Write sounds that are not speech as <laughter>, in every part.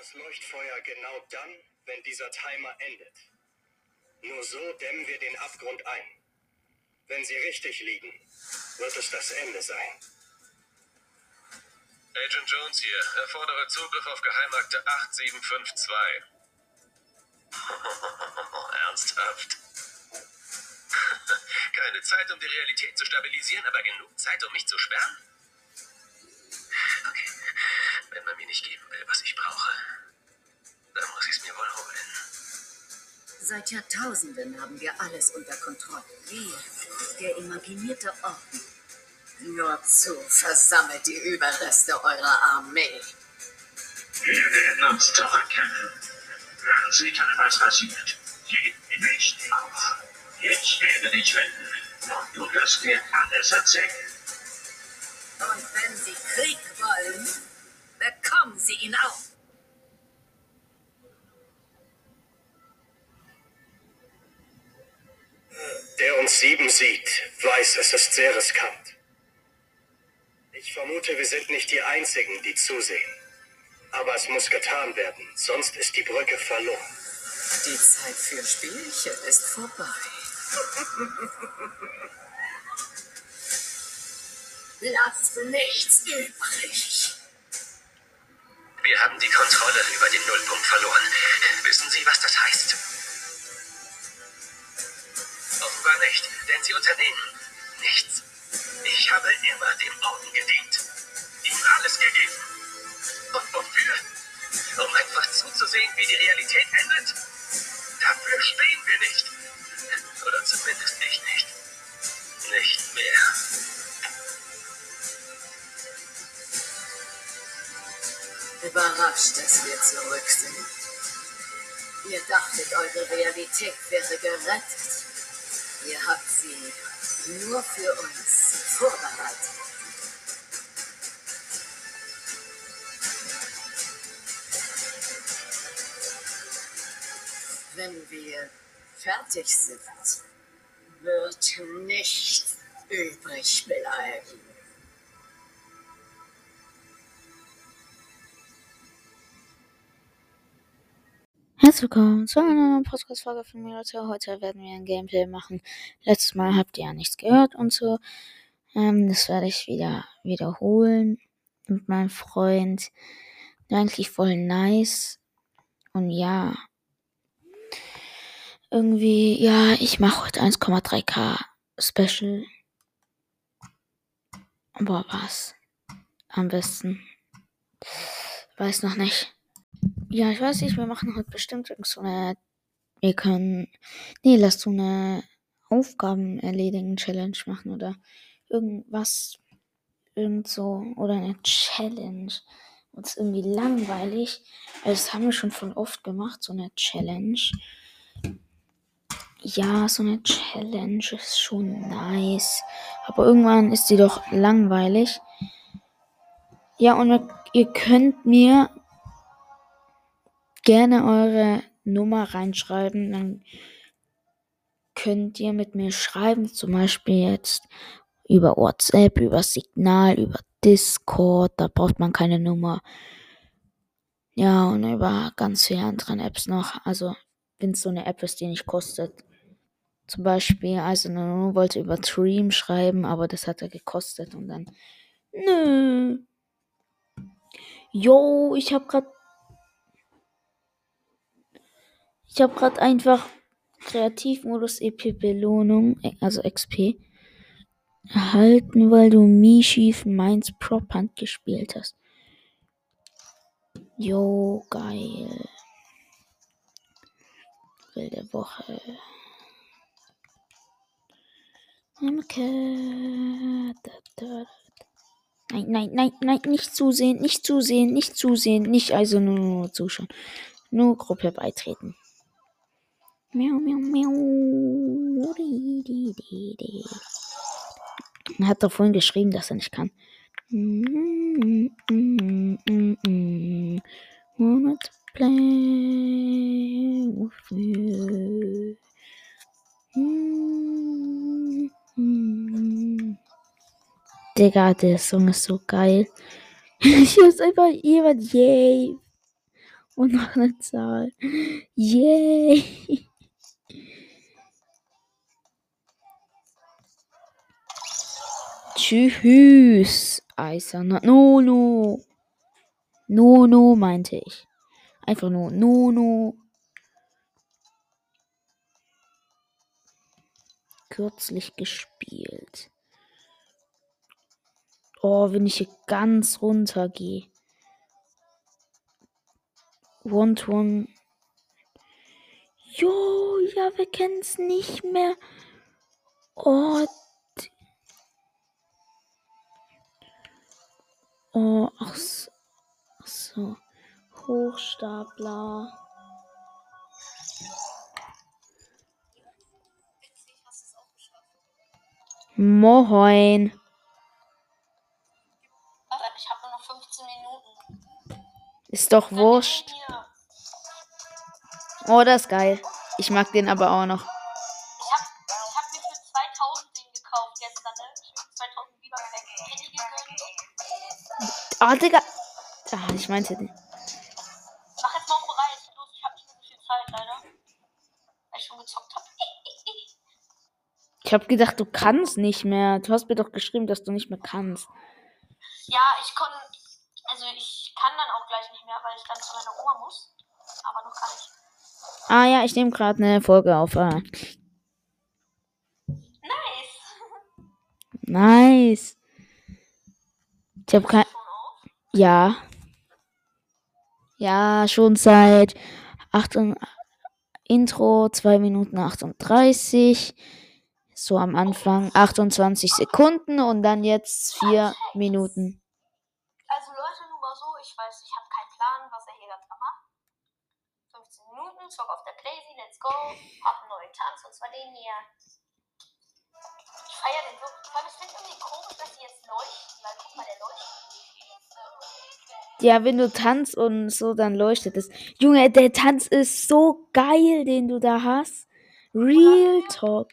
das Leuchtfeuer genau dann, wenn dieser Timer endet. Nur so dämmen wir den Abgrund ein. Wenn sie richtig liegen, wird es das Ende sein. Agent Jones hier. Erfordere Zugriff auf Geheimakte 8752. <laughs> Ernsthaft? <laughs> Keine Zeit, um die Realität zu stabilisieren, aber genug Zeit, um mich zu sperren? Wenn man mir nicht geben will, was ich brauche, dann muss ich es mir wohl holen. Seit Jahrtausenden haben wir alles unter Kontrolle. Wir, der imaginierte Orden. Nur zu, versammelt die Überreste eurer Armee. Wir werden uns zurückkehren. Hören Sie dann, was passiert. Gib nicht auf. Jetzt werde ich wenden. Und du wirst mir alles erzählen. Und wenn Sie Krieg wollen, bekommen Sie ihn auch. Der uns sieben sieht, weiß, es ist sehr riskant. Ich vermute, wir sind nicht die Einzigen, die zusehen. Aber es muss getan werden, sonst ist die Brücke verloren. Die Zeit für Spielchen ist vorbei. <laughs> Lasst nichts übrig. Wir haben die Kontrolle über den Nullpunkt verloren. Wissen Sie, was das heißt? Offenbar nicht, denn Sie unternehmen nichts. Ich habe immer dem Orden gedient. Ihm alles gegeben. Und wofür? Um einfach zuzusehen, wie die Realität endet? Dafür stehen wir nicht. Oder zumindest ich nicht. Nicht mehr. Überrascht, dass wir zurück sind. Ihr dachtet, eure Realität wäre gerettet. Ihr habt sie nur für uns vorbereitet. Wenn wir fertig sind, wird nichts übrig bleiben. Herzlich willkommen zu einer neuen Podcast-Folge von mir. Leute. Heute werden wir ein Gameplay machen. Letztes Mal habt ihr ja nichts gehört und so. Ähm, das werde ich wieder wiederholen mit meinem Freund. Eigentlich voll nice. Und ja. Irgendwie, ja, ich mache heute 1,3k Special. Aber was? Am besten. Weiß noch nicht. Ja, ich weiß nicht, wir machen heute bestimmt irgend so eine. Wir können. Nee, lass so eine Aufgaben erledigen Challenge machen oder irgendwas. Irgend so. Oder eine Challenge. Uns irgendwie langweilig. Also das haben wir schon voll oft gemacht, so eine Challenge. Ja, so eine Challenge ist schon nice. Aber irgendwann ist sie doch langweilig. Ja, und ihr könnt mir gerne eure Nummer reinschreiben. Dann könnt ihr mit mir schreiben, zum Beispiel jetzt über WhatsApp, über Signal, über Discord. Da braucht man keine Nummer. Ja, und über ganz viele andere Apps noch. Also, wenn es so eine App ist, die nicht kostet. Zum Beispiel, also Nano wollte über Dream schreiben, aber das hat er gekostet und dann. Nö. Yo, ich hab grad Ich habe gerade einfach Kreativmodus EP Belohnung, also XP, erhalten, weil du Mishi Mainz Prop Hand gespielt hast. Jo, geil. Wilde Woche. Okay. Nein, nein, nein, nein, nicht zusehen, nicht zusehen, nicht zusehen, nicht also nur, nur zuschauen. Nur Gruppe beitreten. Miau, miau, miau. Er hat doch vorhin geschrieben, dass er nicht kann. Wanna play with you. Digga, der Song ist so geil. <laughs> Hier ist einfach jemand, yay. Und noch eine Zahl. Yay! Tschüss, eiserner Nono. Nono meinte ich. Einfach nur Nono. Kürzlich gespielt. Oh, wenn ich hier ganz runter gehe. One. Jo, ja, wir kennen es nicht mehr. Oh, oh, ach so. Ach so. Hochstapler. Moin. Ich habe nur noch 15 Minuten. Ist doch wurscht. Oh, das ist geil. Ich mag den aber auch noch. Ah, Digga. Ah, ich meinte den. Mach jetzt mal bereit. Los, ich habe nicht mehr so viel Zeit, leider. Weil ich schon gezockt habe. <laughs> Ich hab gedacht, du kannst nicht mehr. Du hast mir doch geschrieben, dass du nicht mehr kannst. Ja, ich konnte. Also, ich kann dann auch gleich nicht mehr, weil ich dann zu meiner Oma muss. Aber noch gar nicht. Ah ja, ich nehme gerade eine Folge auf. Ah. Nice. <laughs> Nice. Ich habe kein. Ja. Ja, schon seit 8 und- Intro 2 Minuten 38. So am Anfang 28 Sekunden und dann jetzt 4 Minuten. Also Leute, nur mal so, ich weiß, ich habe keinen Plan, was er hier gerade macht. 15 Minuten, zock auf der Playsee, let's go. Hab einen neuen Tanz, und zwar den hier. Ich feier den so. Weil es finde irgendwie komisch, dass die jetzt leuchten. Weil guck mal, der leuchtet. Ja, wenn du tanzt und so, dann leuchtet es. Junge, der Tanz ist so geil, den du da hast. Real Talk.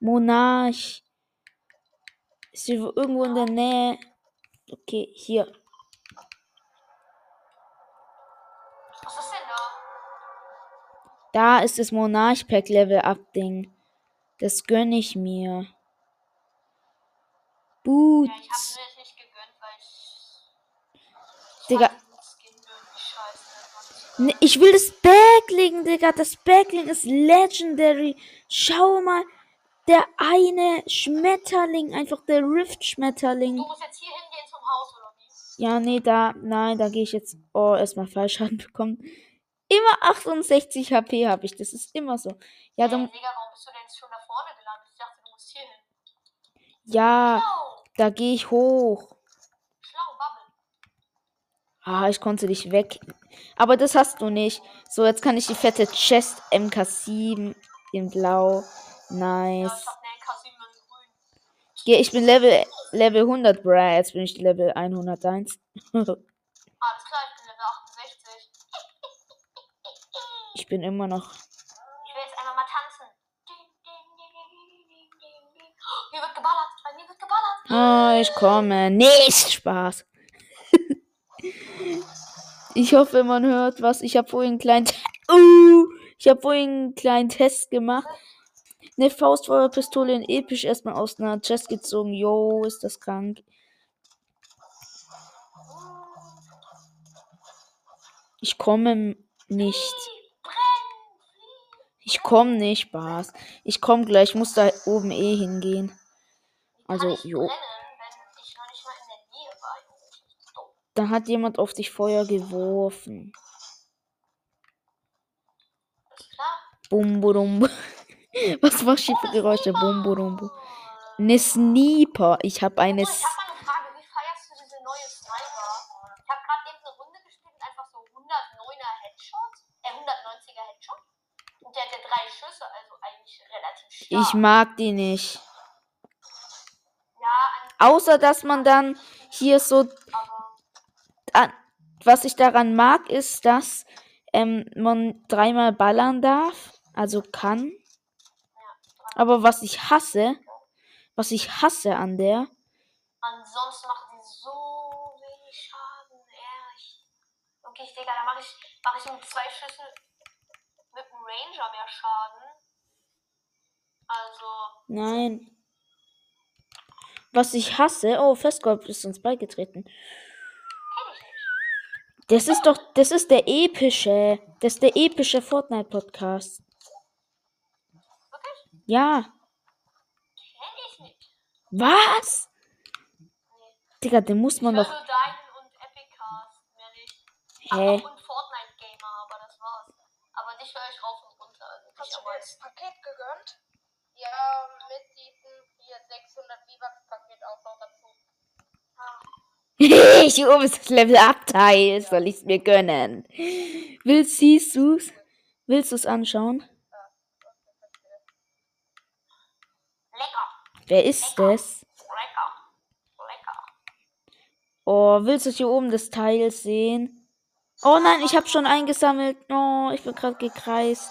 Monarch. Ist hier irgendwo in der Nähe. Okay, hier. Da? Ist das Monarch-Pack Level Up Ding. Das gönn ich mir. Boots. hab's mir jetzt nicht gegönnt, weil ich. ich Digga. fand diesen Skin irgendwie scheiße. Das war Ne, nicht ich will das Backlink, Digga. Das Backlink ist legendary. Schau mal. Der eine Schmetterling, einfach der Rift-Schmetterling. Du musst jetzt hier hingehen zum Haus, oder wie? Ja, nee, da, nein, da gehe ich jetzt, oh, erstmal Fallschaden bekommen. Immer 68 HP habe ich, das ist immer so. Ja, Ey, dann, Digga, warum bist du denn jetzt schon da vorne gelandet? Ich dachte, du musst hier hin. ja, Schlau. da gehe ich hoch. Ah, ich konnte dich weg. Aber das hast du nicht. So, jetzt kann ich die fette Chest MK7 in Blau. Nice. ich hab eine NK7 in grün. Geh, ich bin Level, Level 100, bruh. Jetzt bin ich Level 101. Alles klar, ich bin Level 68. ich bin immer noch. Ich will jetzt einfach mal tanzen. Oh, Hier wird geballert. Bei mir wird geballert. Ah, ich komme. Nicht Spaß. Ich hoffe, man hört was. Ich habe vorhin einen kleinen. Uh, ich habe vorhin einen kleinen Test gemacht. Eine Faustfeuerpistole in episch erstmal aus einer Chest gezogen. Yo, ist das krank. Ich komme nicht. Ich komme nicht, Spaß. Ich komme gleich. Ich muss da oben eh hingehen. Also, jo. brennen, wenn ich noch nicht mal in der Nähe war. Junge, ich Da hat jemand auf dich Feuer geworfen. Ist klar? Bum, budum. <laughs> Was war für Geräusche? Bum, budum, bum. Eine Sniper. Ich habe eine. So, ich hab mal eine Frage. Wie feierst du diese neue Sniper? Ich hab gerade eben eine Runde gespielt und einfach so 109er Headshot. Äh, 190er Headshot. Und der hatte drei Schüsse, also eigentlich relativ stark. ich mag die nicht. Ja, Außer, dass man dann hier so. An- Was ich daran mag, ist, dass ähm, man dreimal ballern darf. Also kann. Aber was ich hasse. Was ich hasse an der. Ansonsten macht die so wenig Schaden, ehrlich. Okay, Wirklich, Digga, da mache ich, mach ich mit zwei Schüssen mit dem Ranger mehr Schaden. Also, Nein. Was ich hasse. Oh, Festgold ist uns beigetreten. Ich. Das ist doch. Das ist der epische. Das ist der epische Fortnite-Podcast. Wirklich? Ja. Kenn ich nicht. Was? Digga, den muss Ich man höre doch. nur deinen und Epic Cast, mehr nicht. Hä? noch und Fortnite Gamer, aber das war's. Aber dich höre ich rauf und runter. Also Hast du aber dir jetzt. das Paket gegönnt? Ja, mit diesem hier 600 V-Bucks-Paket auch noch dazu. <laughs> ich oben ist das Level Up Teil. Soll ich's mir gönnen? Willst siehst du's? Willst du's anschauen? Lecker, Wer ist das? lecker, lecker. Oh, willst du hier oben das Teil sehen? Oh nein, ich habe schon eingesammelt. Oh, ich bin gerade gekreist.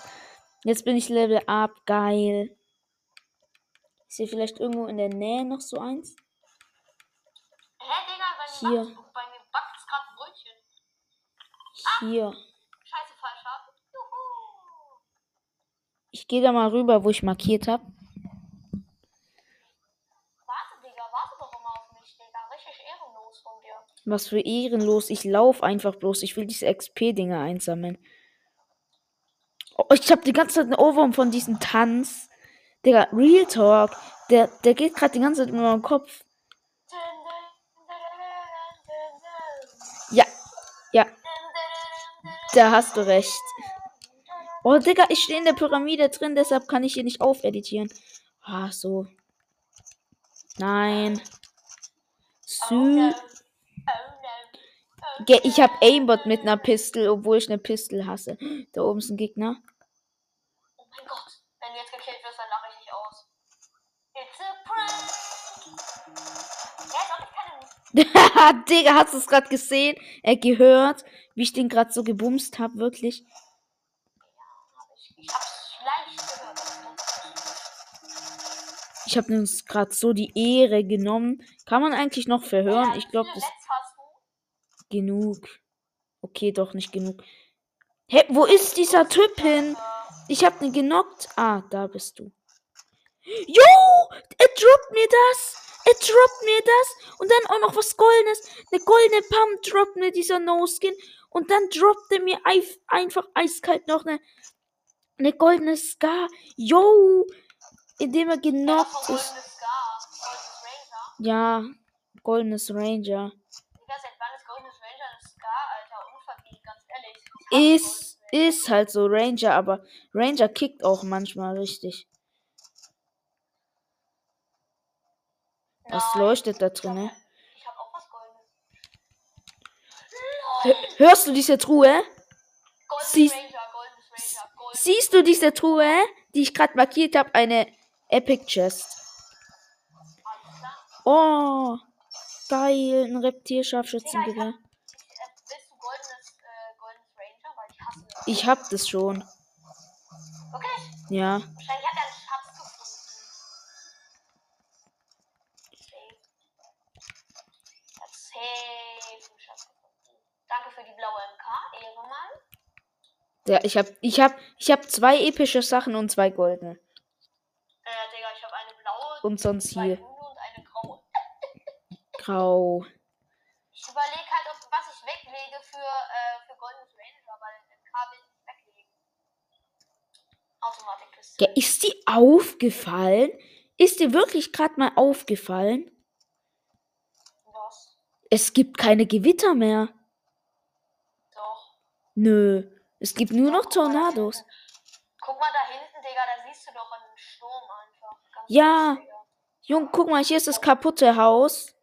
Jetzt bin ich Level Up. Geil. Ist hier vielleicht irgendwo in der Nähe noch so eins? Hier. mir backt, bei mir backt gerade ein Brötchen. Hier. Scheiße, falsch ab. Juhu. Ich gehe da mal rüber, wo ich markiert habe. Warte, Digga, warte doch immer auf mich, Digga. Richtig ehrenlos von dir. Was für ehrenlos. Ich lauf einfach bloß. Ich will diese XP-Dinger einsammeln. Oh, ich habe die ganze Zeit einen Ohrwurm von diesem Tanz. Digga, Real Talk. Der, der geht gerade die ganze Zeit in meinem Kopf. Da hast du recht. Oh, Digga, ich stehe in der Pyramide drin, deshalb kann ich hier nicht aufeditieren. Ah, so. Nein. Oh. Sü. Ich habe Aimbot mit einer Pistole, obwohl ich eine Pistole hasse. <gasps> Da oben ist ein Gegner. Oh mein Gott. Wenn du jetzt gekillt wirst, dann lache ich dich aus. It's a prank. Ja, ob ich keine <laughs> Digga, hast du es gerade gesehen? Er gehört, wie ich den gerade so gebumst habe, wirklich. Ich, habe uns gerade so die Ehre genommen. Kann man eigentlich noch verhören? Ich glaube, das genug. Okay, doch nicht genug. Hä, wo ist dieser Typ hin? Ich hab den genockt. Ah, da bist du. Jo, er droppt mir das. Er droppt mir das. Und dann auch noch was Goldenes. Eine goldene Pump droppt mir dieser No-Skin. Und dann droppt er mir einfach eiskalt noch eine, eine goldene Scar. Jo, indem er genockt ist. Ja, goldenes Ranger. Ist Ist, halt so Ranger, aber Ranger kickt auch manchmal richtig. Was leuchtet da Ich hab- drinne? Ich hab auch was Goldenes. Hör- Hörst du diese Truhe? Siehst- Siehst du diese Truhe, die ich gerade markiert habe? Eine Epic Chest. Oh, geil, ein Reptil-Scharfschützengewehr. ich hab, ich, äh, äh, ich das. Hab das schon. Wirklich? Ja. Wahrscheinlich ja ich hab, ich hab, ich hab zwei epische Sachen und zwei goldene. Äh, Digga, ich habe eine blaue, Und sonst hier und eine graue. grau. Ich überlege halt, ob, was ich weglege für, äh, für goldenes Ranger, weil will ich nicht weglegen. Automatikkiste. Ja, ist dir aufgefallen? Ist dir wirklich gerade mal aufgefallen? Was? Es gibt keine Gewitter mehr. Doch. Nö. Es gibt nur noch Tornados. Guck mal da hinten, Digga, da siehst du doch einen Sturm einfach. Ganz Ja. Digga. Jung, guck mal, hier ist das kaputte Haus.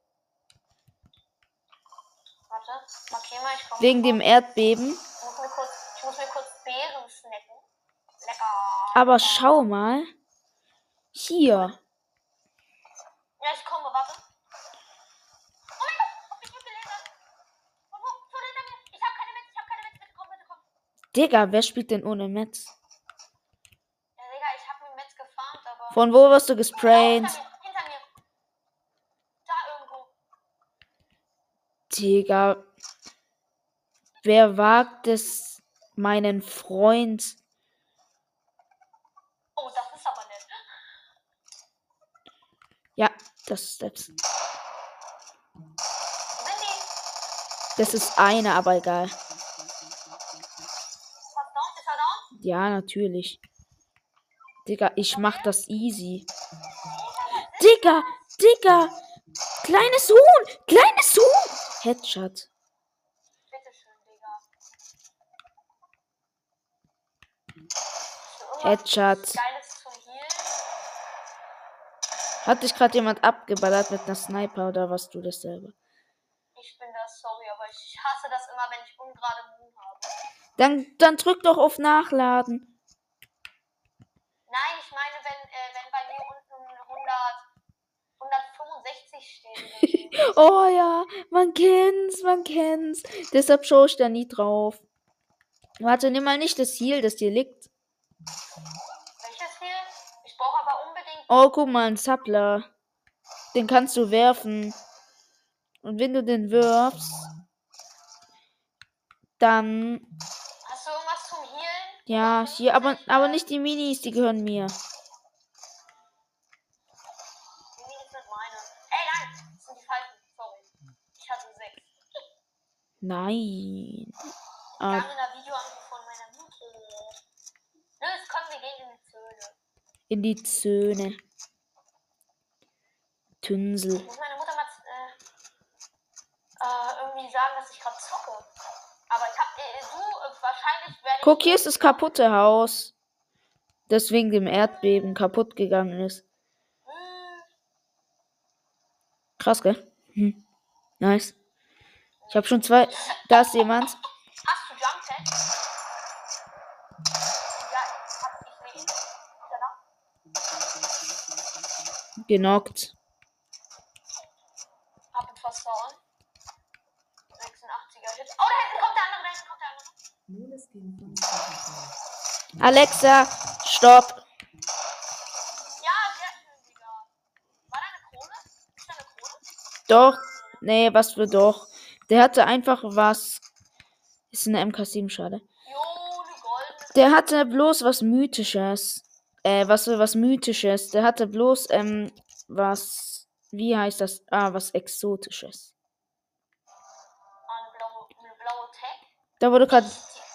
Warte, markier mal, ich komme. Wegen dem Erdbeben. Ich muss mir kurz, ich muss mir kurz Beeren snacken. Lecker. Aber schau mal. Hier. Ja, ich komme, warte. Oh mein Gott, hab mich gut gelesen. Wo, wo, vor hinter mir. Ich hab keine Metz, ich hab keine Metz. Bitte komm, bitte komm. Digga, wer spielt denn ohne Metz? Ja, Digga, ich hab mit Metz gefarmt, aber. Von wo wirst du gesprayt? hinter mir, hinter mir. Da irgendwo. Digga. Wer wagt es, meinen Freund? Oh, das ist aber nett. Ja, das ist die? Das ist eine, aber egal. Ja, natürlich. Digga, ich mach das easy. Digga, Digga. Kleines Huhn, kleines Huhn. Headshot. Headshot. Hat dich gerade jemand abgeballert mit einer Sniper oder was du das selber? Ich bin das, sorry, aber ich hasse das immer, wenn ich ungerade Moon habe. Dann, dann drück doch auf Nachladen. Nein, ich meine, wenn, äh, wenn bei mir unten 100, 165 steht. Oh ja, man kennt's, man kennt's. Deshalb schaue ich da nie drauf. Warte, nimm mal nicht das Heal, das dir liegt. Welches hier? Ich brauche aber unbedingt. Oh, guck mal, ein Zappler. Den kannst du werfen. Und wenn du den wirfst, dann. Hast du irgendwas zum Healen? Ja, hier, aber, aber nicht die Minis, die gehören mir. Nein! Ah, gehen in die Zöne. in die Zöhne. Tünsel. Ich muss meine Mutter mal äh, äh, irgendwie sagen, dass ich. Aber ich hab, äh, du, äh, wahrscheinlich werde ich. Guck, hier ist das kaputte Haus. Das wegen dem Erdbeben kaputt gegangen ist. Hm, Krass, gell? Hm. Nice. Ich habe schon zwei. Da ist jemand. Hast du Jump Pad? Ja, hab ich er da? Genockt. Hab ihn fast down. 86er Hit. Oh, da hinten kommt der andere, da hinten kommt der andere. Alexa, stopp. Ja, sehr schön, Digga. War da eine Krone? Ist da eine Krone? Doch. Nee, was für doch. Der hatte einfach was. Ist eine MK7, schade. Der hatte bloß was Mythisches. Äh, was was Mythisches. Der hatte bloß, ähm, was. Wie heißt das? Ah, was Exotisches. Tag. Da wurde gerade.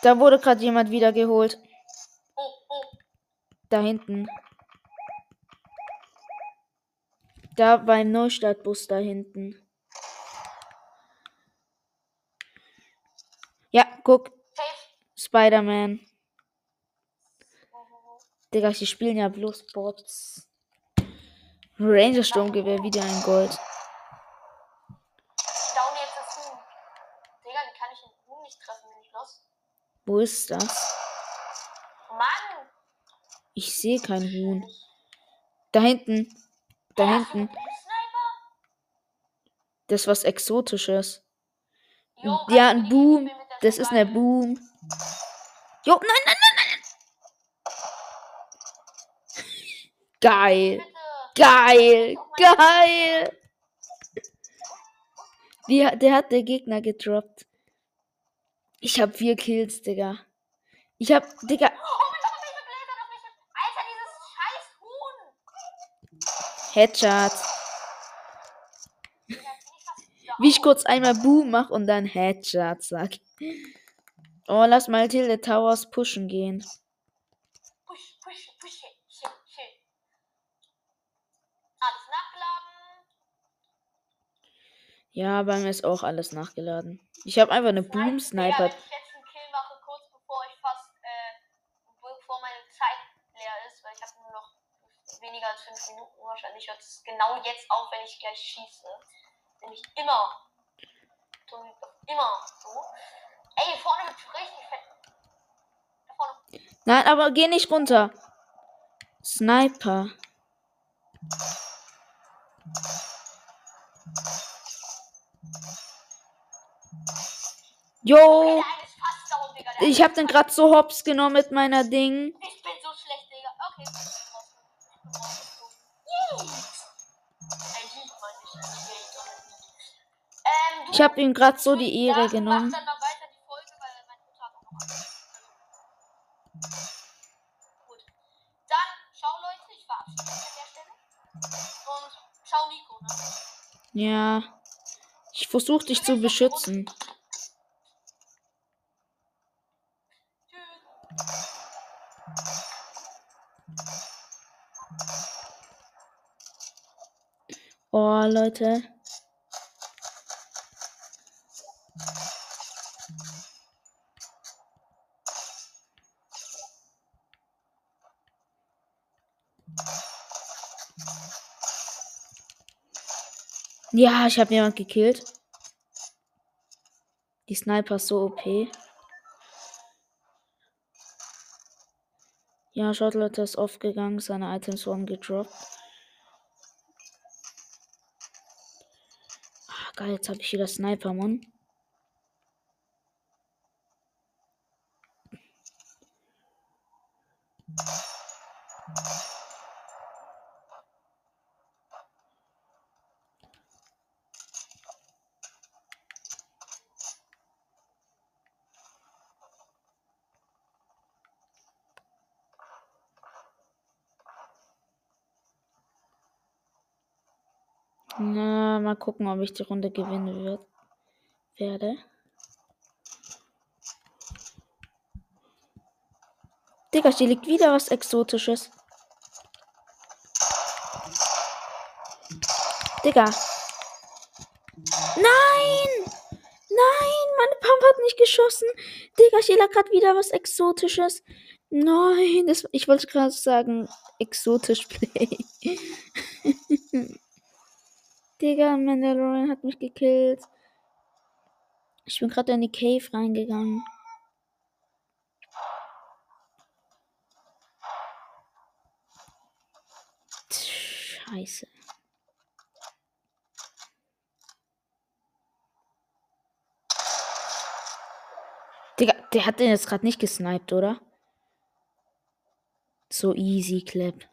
Da wurde gerade jemand wieder geholt. Da hinten. Da beim Neustartbus da hinten. Ja, guck. Spider-Man. Digga, die spielen ja bloß Bots. Ranger Sturmgewehr, wieder ein Gold. Ich down jetzt das Huhn. Digga, wie kann ich den Huhn nicht treffen, bin ich los? Wo ist das? Mann! Ich sehe kein Huhn. Da hinten. Da hinten. Sniper? Das ist was Exotisches. Jo, Ja, ein die Boom. Das ist eine? Boom. Jo, nein, nein, nein, nein. Geil. Geil. Geil. Wie, hat- der hat der Gegner gedroppt. Ich hab vier Kills, Digga. Ich hab, Digga, Oh mein Gott, auf mich. Alter, dieses scheiß Huhn. Headshot. Ich Wie ich kurz einmal Boom mach und dann Headshot sag. Oh, lass mal Tilde Towers pushen gehen. Push, push, push, shit, shit, shit. Alles nachgeladen. Ja, bei mir ist auch alles nachgeladen. Ich habe einfach eine Boom Sniper. Digga, wenn ich jetzt einen Kill mache, kurz bevor ich fast, äh, bevor meine Zeit leer ist, weil ich habe nur noch weniger als 5 Minuten. Wahrscheinlich hört es genau jetzt auf, wenn ich gleich schieße. Nämlich immer. Immer so. Ey, vorne wird richtig fett. Da vorne. Nein, aber geh nicht runter. Sniper. Jo! Ich hab den grad so hops genommen mit meiner Ding. Ich bin so schlecht, Digga. Okay. Ich hab ihm grad so die Ehre genommen. Ja. Versuche dich zu beschützen. Oh, Leute. Ja, ich habe jemand gekillt. Die Sniper ist so OP. Ja, schaut Leute, ist aufgegangen, seine Items wurden gedroppt. Ah, geil, jetzt habe ich wieder Sniper, Mann. Na, mal gucken, ob ich die Runde gewinnen wird, werde. Digga, hier liegt wieder was Exotisches. Digga. Nein! Nein, meine Pump hat nicht geschossen. Digga, hier lag gerade wieder was Exotisches. Nein, das, ich wollte gerade sagen, exotisch <laughs> Play. Digga, Mandalorian hat mich gekillt. Ich bin gerade in die Cave reingegangen. Scheiße. Digga, der hat den jetzt gerade nicht gesniped, oder? So easy, Clip.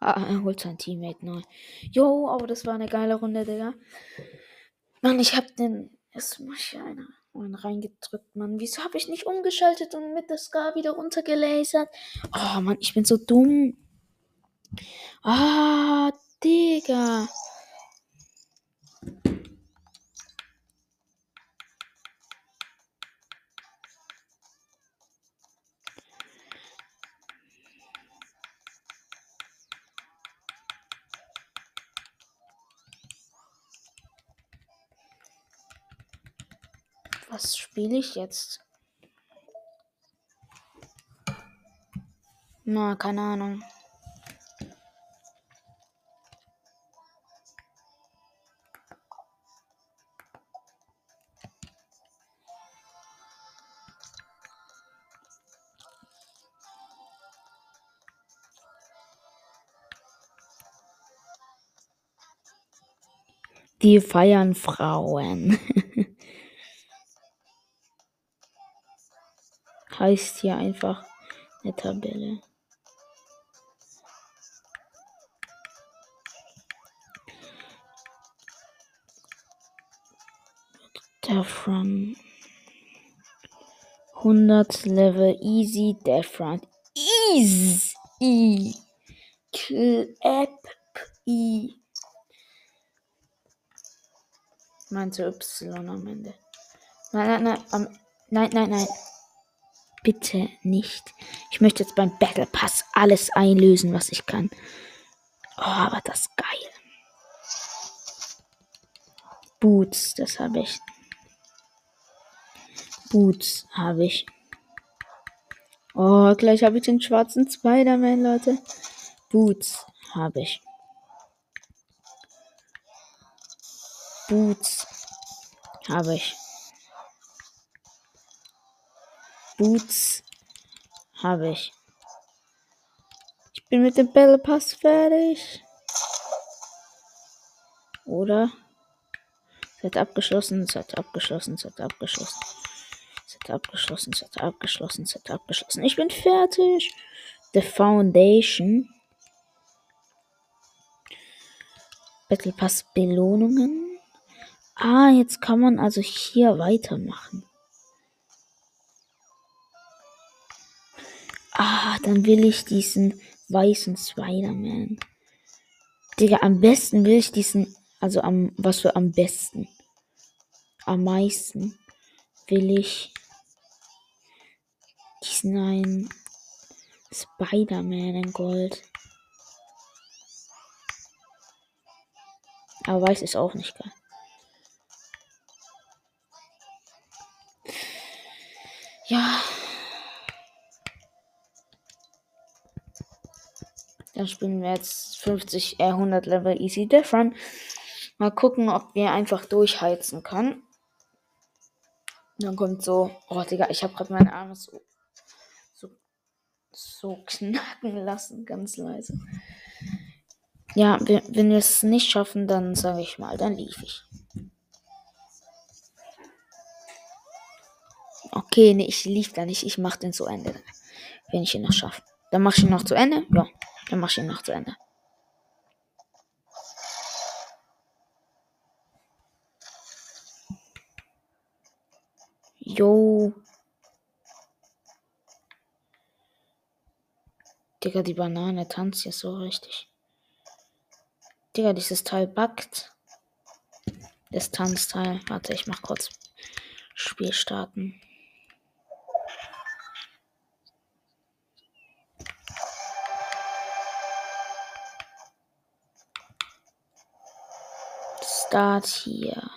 Ah, er holt sein Teammate neu. Jo, aber das war eine geile Runde, Digga. Mann, ich hab den. Jetzt mach ich einer einen reingedrückt, Mann. Wieso habe ich nicht umgeschaltet und mit der Scar wieder runtergelasert? Oh, Mann, ich bin so dumm. Ah, Digga. Was spiele ich jetzt? Na, keine Ahnung. Die feiern Frauen. <laughs> heißt hier einfach eine Tabelle. Defran. 100 Level easy Defran. Easy. Clap. I. Meinte Y am Ende. Nein, nein, nein. Am, nein, nein, nein. Bitte nicht. Ich möchte jetzt beim Battle Pass alles einlösen, was ich kann. Oh, aber das ist geil. Boots, das habe ich. Boots habe ich. Oh, gleich habe ich den schwarzen Spider-Man, Leute. Boots habe ich. Boots habe ich. Boots habe ich. Ich bin mit dem Battle Pass fertig. Oder? Set abgeschlossen, Set abgeschlossen, Set abgeschlossen. Set abgeschlossen, Set abgeschlossen, Set abgeschlossen. Ich bin fertig. The Foundation. Battle Pass Belohnungen. Ah, jetzt kann man also hier weitermachen. Ah, dann will ich diesen weißen Spider-Man. Digga, am besten will ich diesen. Also am. Was für am besten? Am meisten will ich diesen einen Spider-Man in Gold. Aber weiß ist auch nicht geil. Ja. Dann spielen wir jetzt 50, äh, 100 Level Easy Run. Mal gucken, ob wir einfach durchheizen können. Dann kommt so, oh Digga, ich habe gerade meine Arme so, so, so knacken lassen, ganz leise. Ja, wenn, wir es nicht schaffen, dann sage ich mal, dann lief ich. Okay, nee, ich lief da nicht. Ich mach den zu Ende. Wenn ich ihn noch schaffe. Dann mach ich ihn noch zu Ende. Ja, dann mach ich ihn noch zu Ende. Jo. Digga, die Banane tanzt hier so richtig. Digga, dieses Teil backt. Das Tanzteil. Warte, ich mach kurz Spiel starten. Start hier.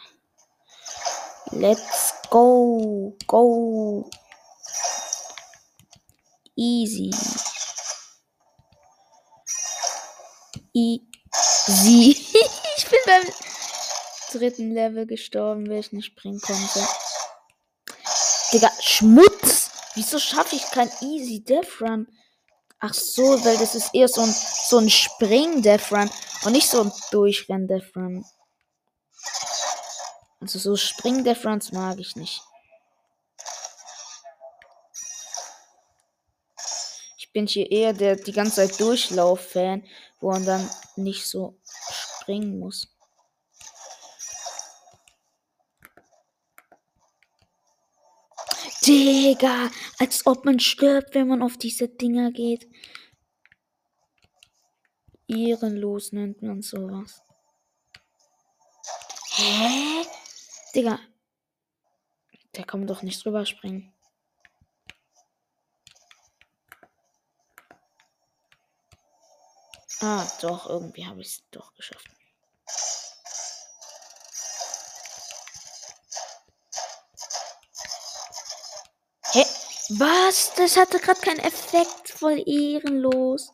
Let's go. Go. Easy. Easy. <laughs> ich bin beim dritten Level gestorben, weil ich nicht springen konnte. Digga, Schmutz! Wieso schaffe ich kein Easy Death Run? Ach so, weil das ist eher so ein, so ein Spring-Death Run und nicht so ein Durchrenn-Death Run. Also so Spring-Death Runs mag ich nicht. Ich bin hier eher der die ganze Zeit Durchlauf-Fan, wo man dann nicht so springen muss. Digga, als ob man stirbt, wenn man auf diese Dinger geht. Ehrenlos nennt man sowas. Hä? Digga. Der kann doch nicht drüber springen. Ah, doch, irgendwie habe ich es doch geschafft. Hä? Was? Das hatte gerade keinen Effekt. Voll ehrenlos.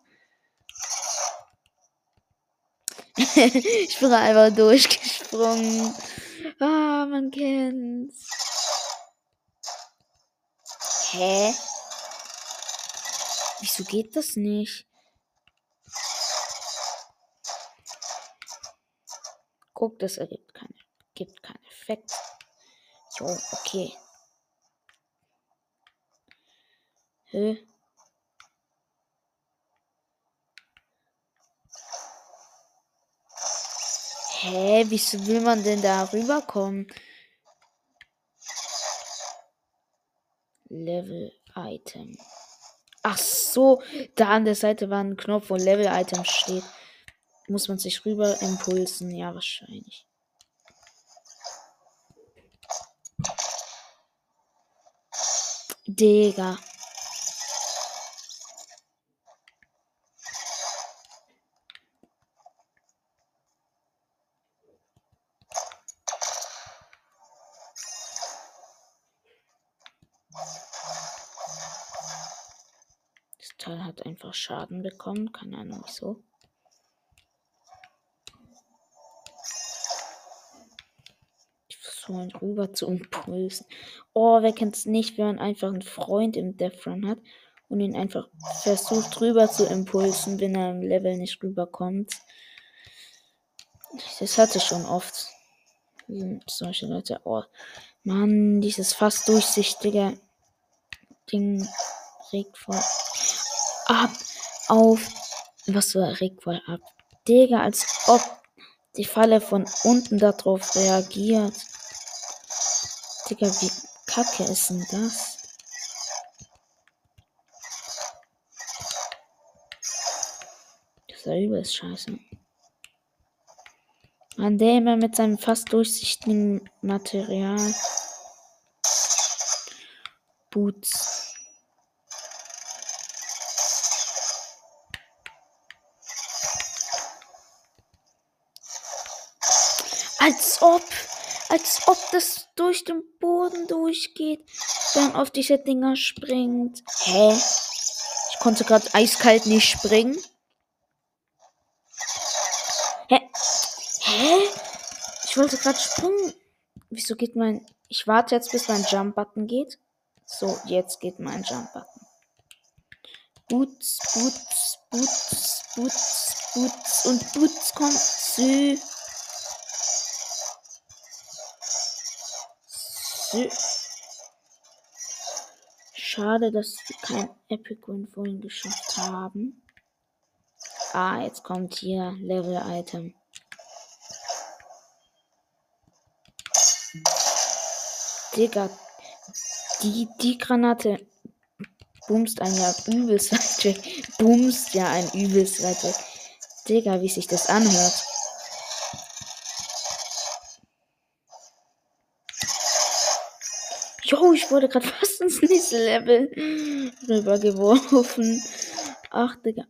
<laughs> ich bin einfach durchgesprungen. Ah, man kennt's. Hä? Wieso geht das nicht? Guck, das ergibt keine, gibt keinen Effekt. Jo, okay. Hä? Hä, wieso will man denn da rüberkommen? Level Item. Ach so, da an der Seite war ein Knopf, wo Level Item steht. Muss man sich rüber impulsen? Ja, wahrscheinlich. Digga. Das Teil hat einfach Schaden bekommen. Keine Ahnung wieso. Ich versuche mal rüber zu impulsen. Oh, wer kennt es nicht, wenn man einfach einen Freund im Death Run hat und ihn einfach versucht rüber zu impulsen, wenn er im Level nicht rüberkommt. Das hatte schon oft. Solche Leute. Oh, Mann, dieses fast durchsichtige Ding regt voll ab auf. Was war voll ab? Digga, als ob die Falle von unten darauf reagiert. Digga, wie kacke ist denn das? ist ja übelst scheiße. An der immer mit seinem fast durchsichtigen Material. Boots. Als ob, als ob das durch den Boden durchgeht, dann auf diese Dinger springt. Hä? Ich konnte gerade eiskalt nicht springen. Hä? Hä? Ich wollte gerade springen. Wieso geht mein... Ich warte jetzt, bis mein Jump-Button geht. So, jetzt geht mein Jump-Button. Boots, Boots, Boots, Boots, Boots und Boots kommt. Sü. Sü. Schade, dass wir kein Epic Win vorhin geschafft haben. Ah, jetzt kommt hier Level-Item. Digga, die, die Granate boomst ein ja übelst weit weg. Boomst ja ein übelst weit weg. Digga, wie sich das anhört. Ich wurde gerade <laughs> fast ins nächste Level rübergeworfen. Ach, Digga.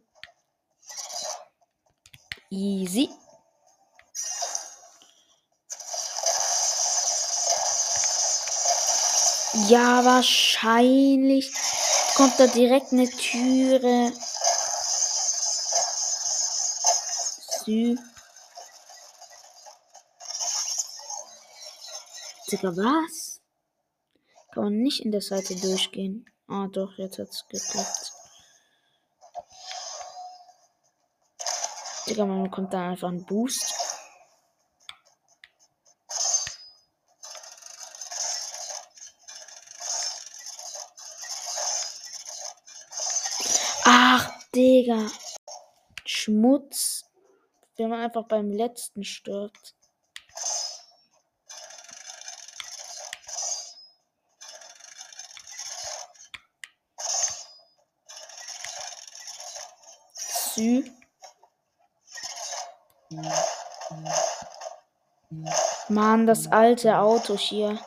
Easy. Ja, wahrscheinlich kommt da direkt eine Türe. Sü. Digga, was? Kann man nicht in der Seite durchgehen. Ah, doch, jetzt hat's geklappt. Digga, man bekommt da einfach einen Boost. Ach, Digga. Schmutz. Wenn man einfach beim letzten stirbt. Sü. Mann, das alte Auto hier.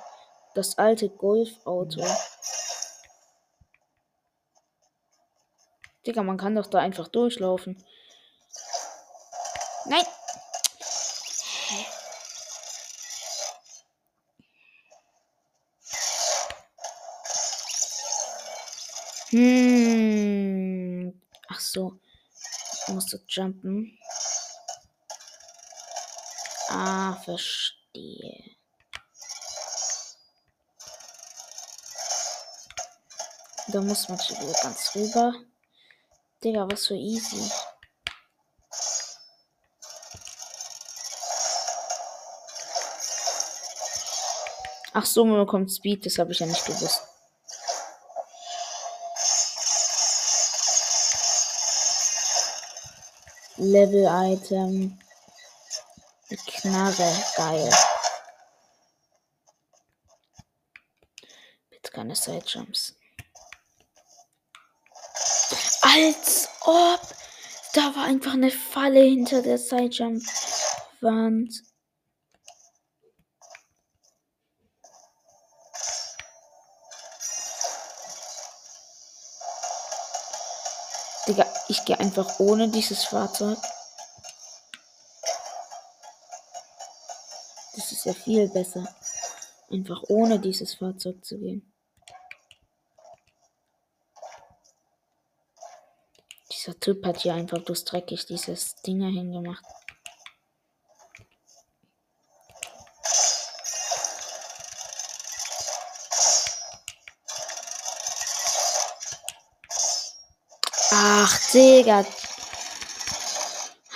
Das alte Golfauto. Digga, man kann doch da einfach durchlaufen. Nein! Hä? Hm. Ach so. Musst du jumpen. Ah, verstehe. Da muss man schon wieder ganz rüber. Digga, was für easy. Ach so, man bekommt Speed, das habe ich ja nicht gewusst. Level-Item. Knarre, geil. Bitte keine Side-Jumps. Als ob. Da war einfach eine Falle hinter der Side-Jump-Wand. Ich gehe einfach ohne dieses Fahrzeug. Das ist ja viel besser. Einfach ohne dieses Fahrzeug zu gehen. Dieser Typ hat hier einfach bloß dreckig dieses Dinger hingemacht. Ach, Digga.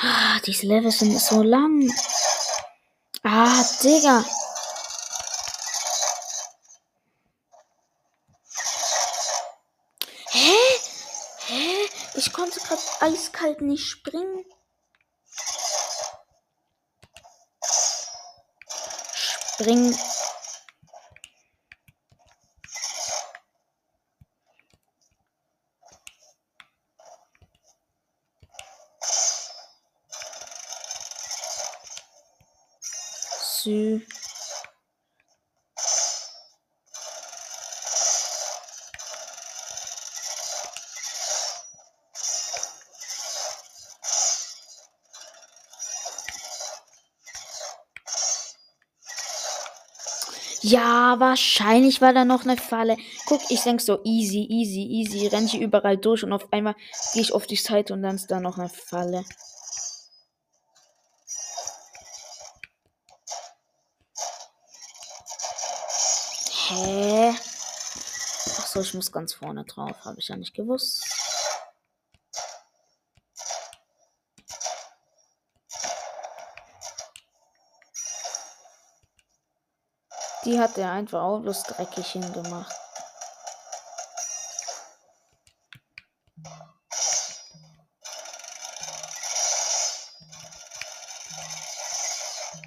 Ah, diese Level sind so lang. Ah, Digga. Hä? Hä? Ich konnte gerade eiskalt nicht springen. Spring. Sü. Ja, wahrscheinlich war da noch eine Falle. Guck, ich denk so easy, easy, easy. Renn ich überall durch und auf einmal gehe ich auf die Seite und dann ist da noch eine Falle. Hä? Ach so, ich muss ganz vorne drauf. Habe ich ja nicht gewusst. Die hat er einfach auch bloß dreckig hingemacht.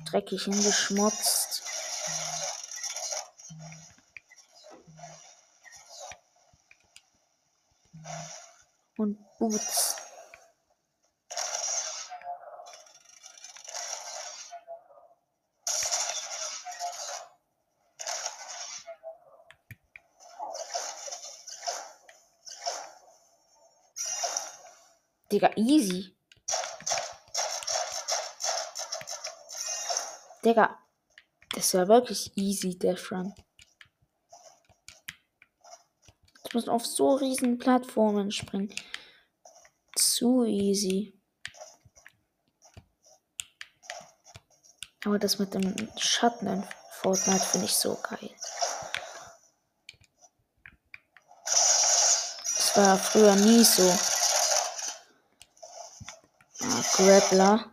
Dreckig hingeschmutzt. Boots. Digga, easy. Digga, das war wirklich easy, der Run. Ich muss auf so riesen Plattformen springen. Zu easy. Aber das mit dem Schatten in Fortnite finde ich so geil. Das war früher nie so. Ah, Grappler.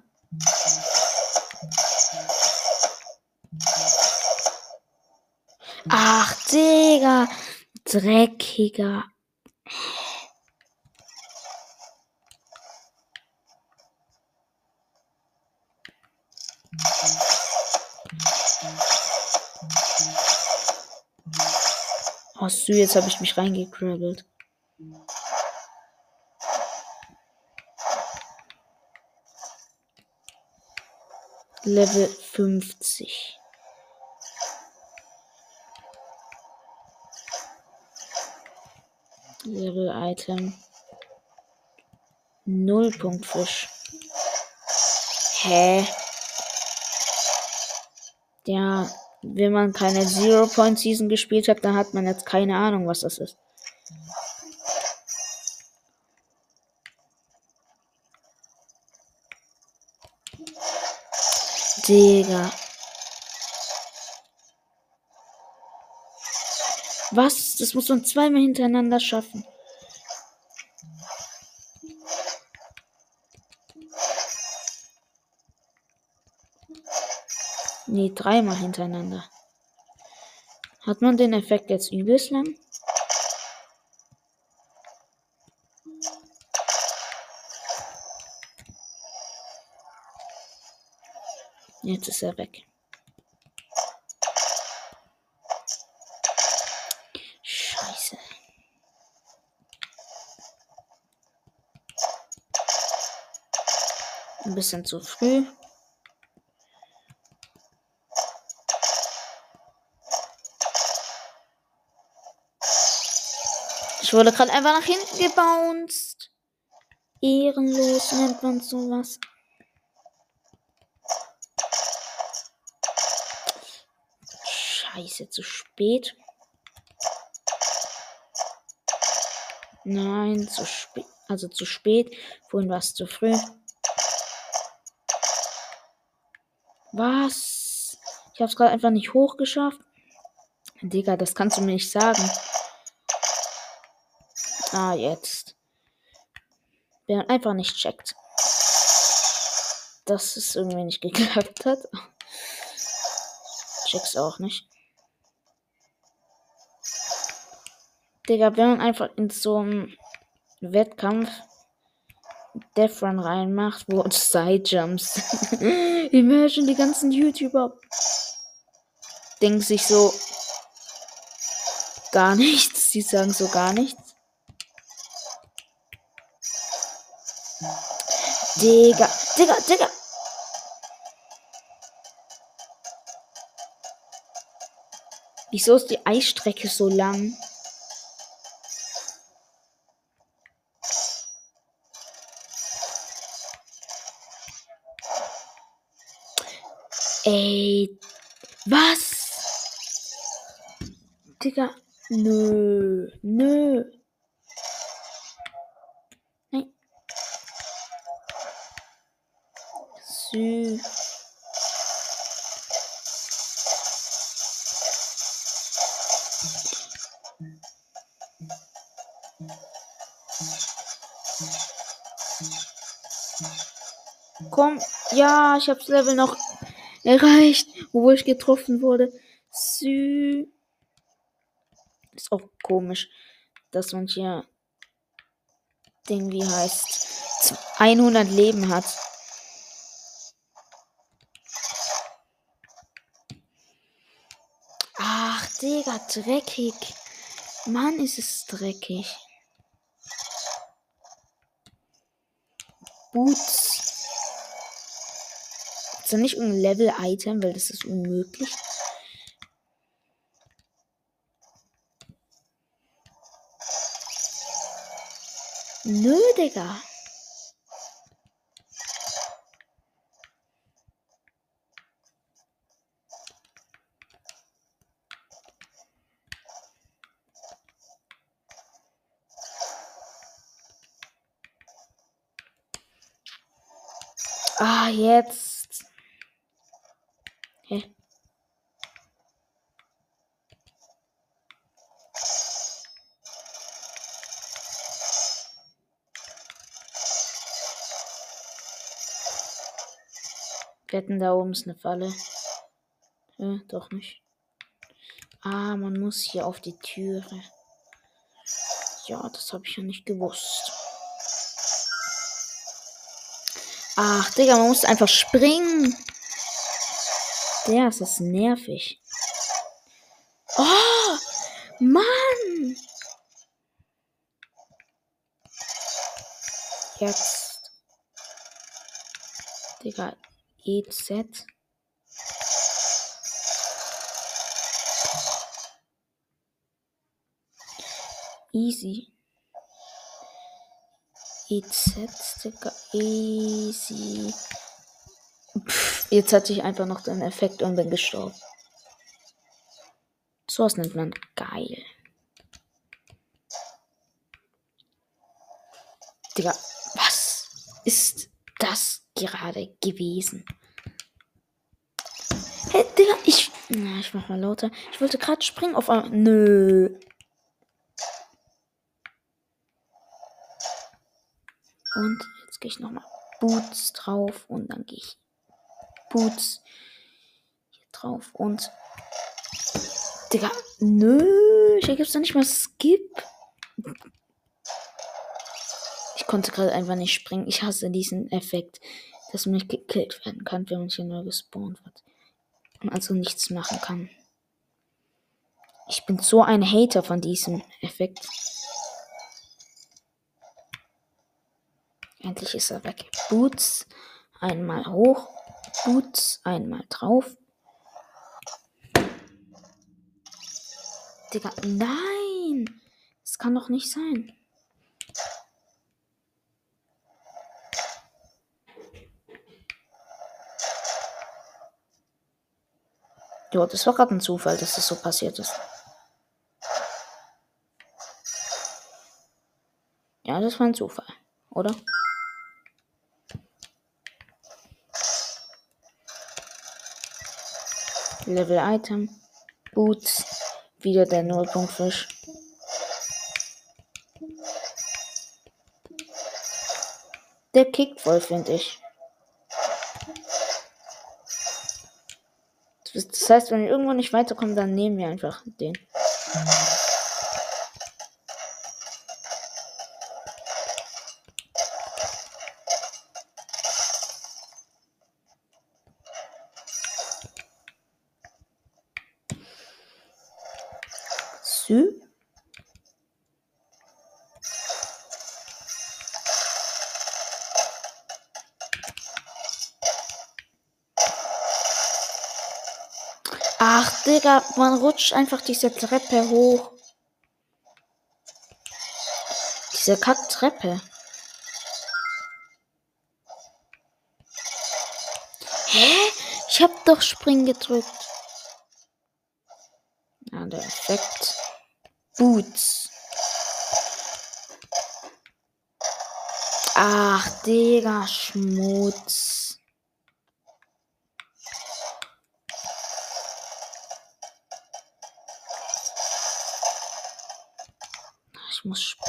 Ach, Digga. Dreckiger. Du, jetzt habe ich mich reingekrabbelt. Level 50. Level Item. Nullpunktfisch. Hä? Ja, wenn man keine Zero Point Season gespielt hat, dann hat man jetzt keine Ahnung, was das ist. Digga. Was? Das muss man zweimal hintereinander schaffen. Nee, dreimal hintereinander. Hat man den Effekt jetzt übelst lang? Jetzt ist er weg. Scheiße. Ein bisschen zu früh. Wurde gerade einfach nach hinten gebounced. Ehrenlos nennt man sowas. Scheiße, zu spät. Nein, zu spät. Also zu spät. Vorhin war es zu früh. Was? Ich habe es gerade einfach nicht hochgeschafft. Digga, das kannst du mir nicht sagen. Ah, jetzt. Wer einfach nicht checkt. Dass es irgendwie nicht geklappt hat. Check's auch nicht. Digga, wenn man einfach in so einem Wettkampf Death Run reinmacht, wo <laughs> Side-Jumps. <laughs> Imagine die ganzen YouTuber denken sich so gar <laughs> nichts. Sie sagen so gar nichts. Digga, Digga, Digga. Wieso ist die Eisstrecke so lang? Ey, was? Digga, nö, nö. Ja, ich hab's Level noch erreicht, obwohl ich getroffen wurde. Sü. Ist auch komisch, dass man hier Ding wie heißt 100 Leben hat. Ach, Digga, dreckig. Mann, ist es dreckig. Boots. Ist da nicht irgendein Level-Item, weil das ist unmöglich. Nö, Digga. Ah, jetzt. Hä? Wetten, da oben ist eine Falle. Hä, doch nicht. Ah, man muss hier auf die Türe. Ja, das habe ich ja nicht gewusst. Ach, Digga, man muss einfach springen. Der ist das nervig. Oh, Mann. Jetzt. Digga, EZ. Easy. EZ, Digga, easy. Pff, jetzt hatte ich einfach noch den Effekt und bin gestorben. So was nennt man geil. Digga, was ist das gerade gewesen? Hey, Digga, ich. Na, ich mach mal lauter. Ich wollte gerade springen auf. Nö. Und jetzt gehe ich nochmal Boots drauf und dann gehe ich Boots hier drauf und. Digga, nö, hier gibt es doch nicht mal Skip. Ich konnte gerade einfach nicht springen. Ich hasse diesen Effekt, dass man nicht gekillt werden kann, wenn man hier neu gespawnt wird. Und also nichts machen kann. Ich bin so ein Hater von diesem Effekt. Endlich ist er weg. Boots. Einmal hoch. Boots. Einmal drauf. Digga, nein! Das kann doch nicht sein. Ja, das war gerade ein Zufall, dass das so passiert ist. Ja, das war ein Zufall, oder? Level Item, Boots, wieder der Nullpunktfisch. Der kickt voll, finde ich. Das heißt, wenn wir irgendwo nicht weiterkommen, dann nehmen wir einfach den. Digga, man rutscht einfach diese Treppe hoch. Diese Kacktreppe. Hä? Ich hab doch Spring gedrückt. Ja, der Effekt. Boots. Ach, Digga, Schmutz.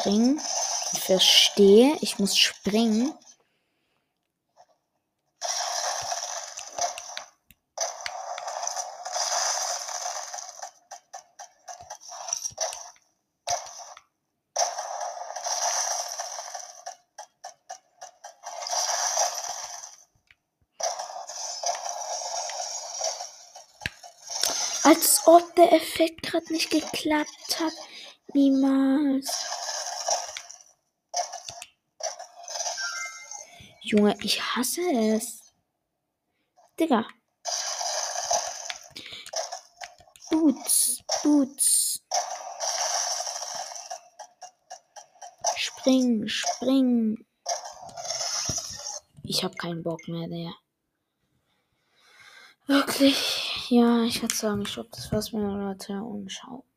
Springen. Ich verstehe, ich muss springen. Als ob der Effekt gerade nicht geklappt hat. Niemals. Junge, ich hasse es. Digga. Boots, Boots. Spring, spring. Ich hab keinen Bock mehr, der. Wirklich. Ja, ich würde sagen, ich glaube, das war's mit der Leute und ciao.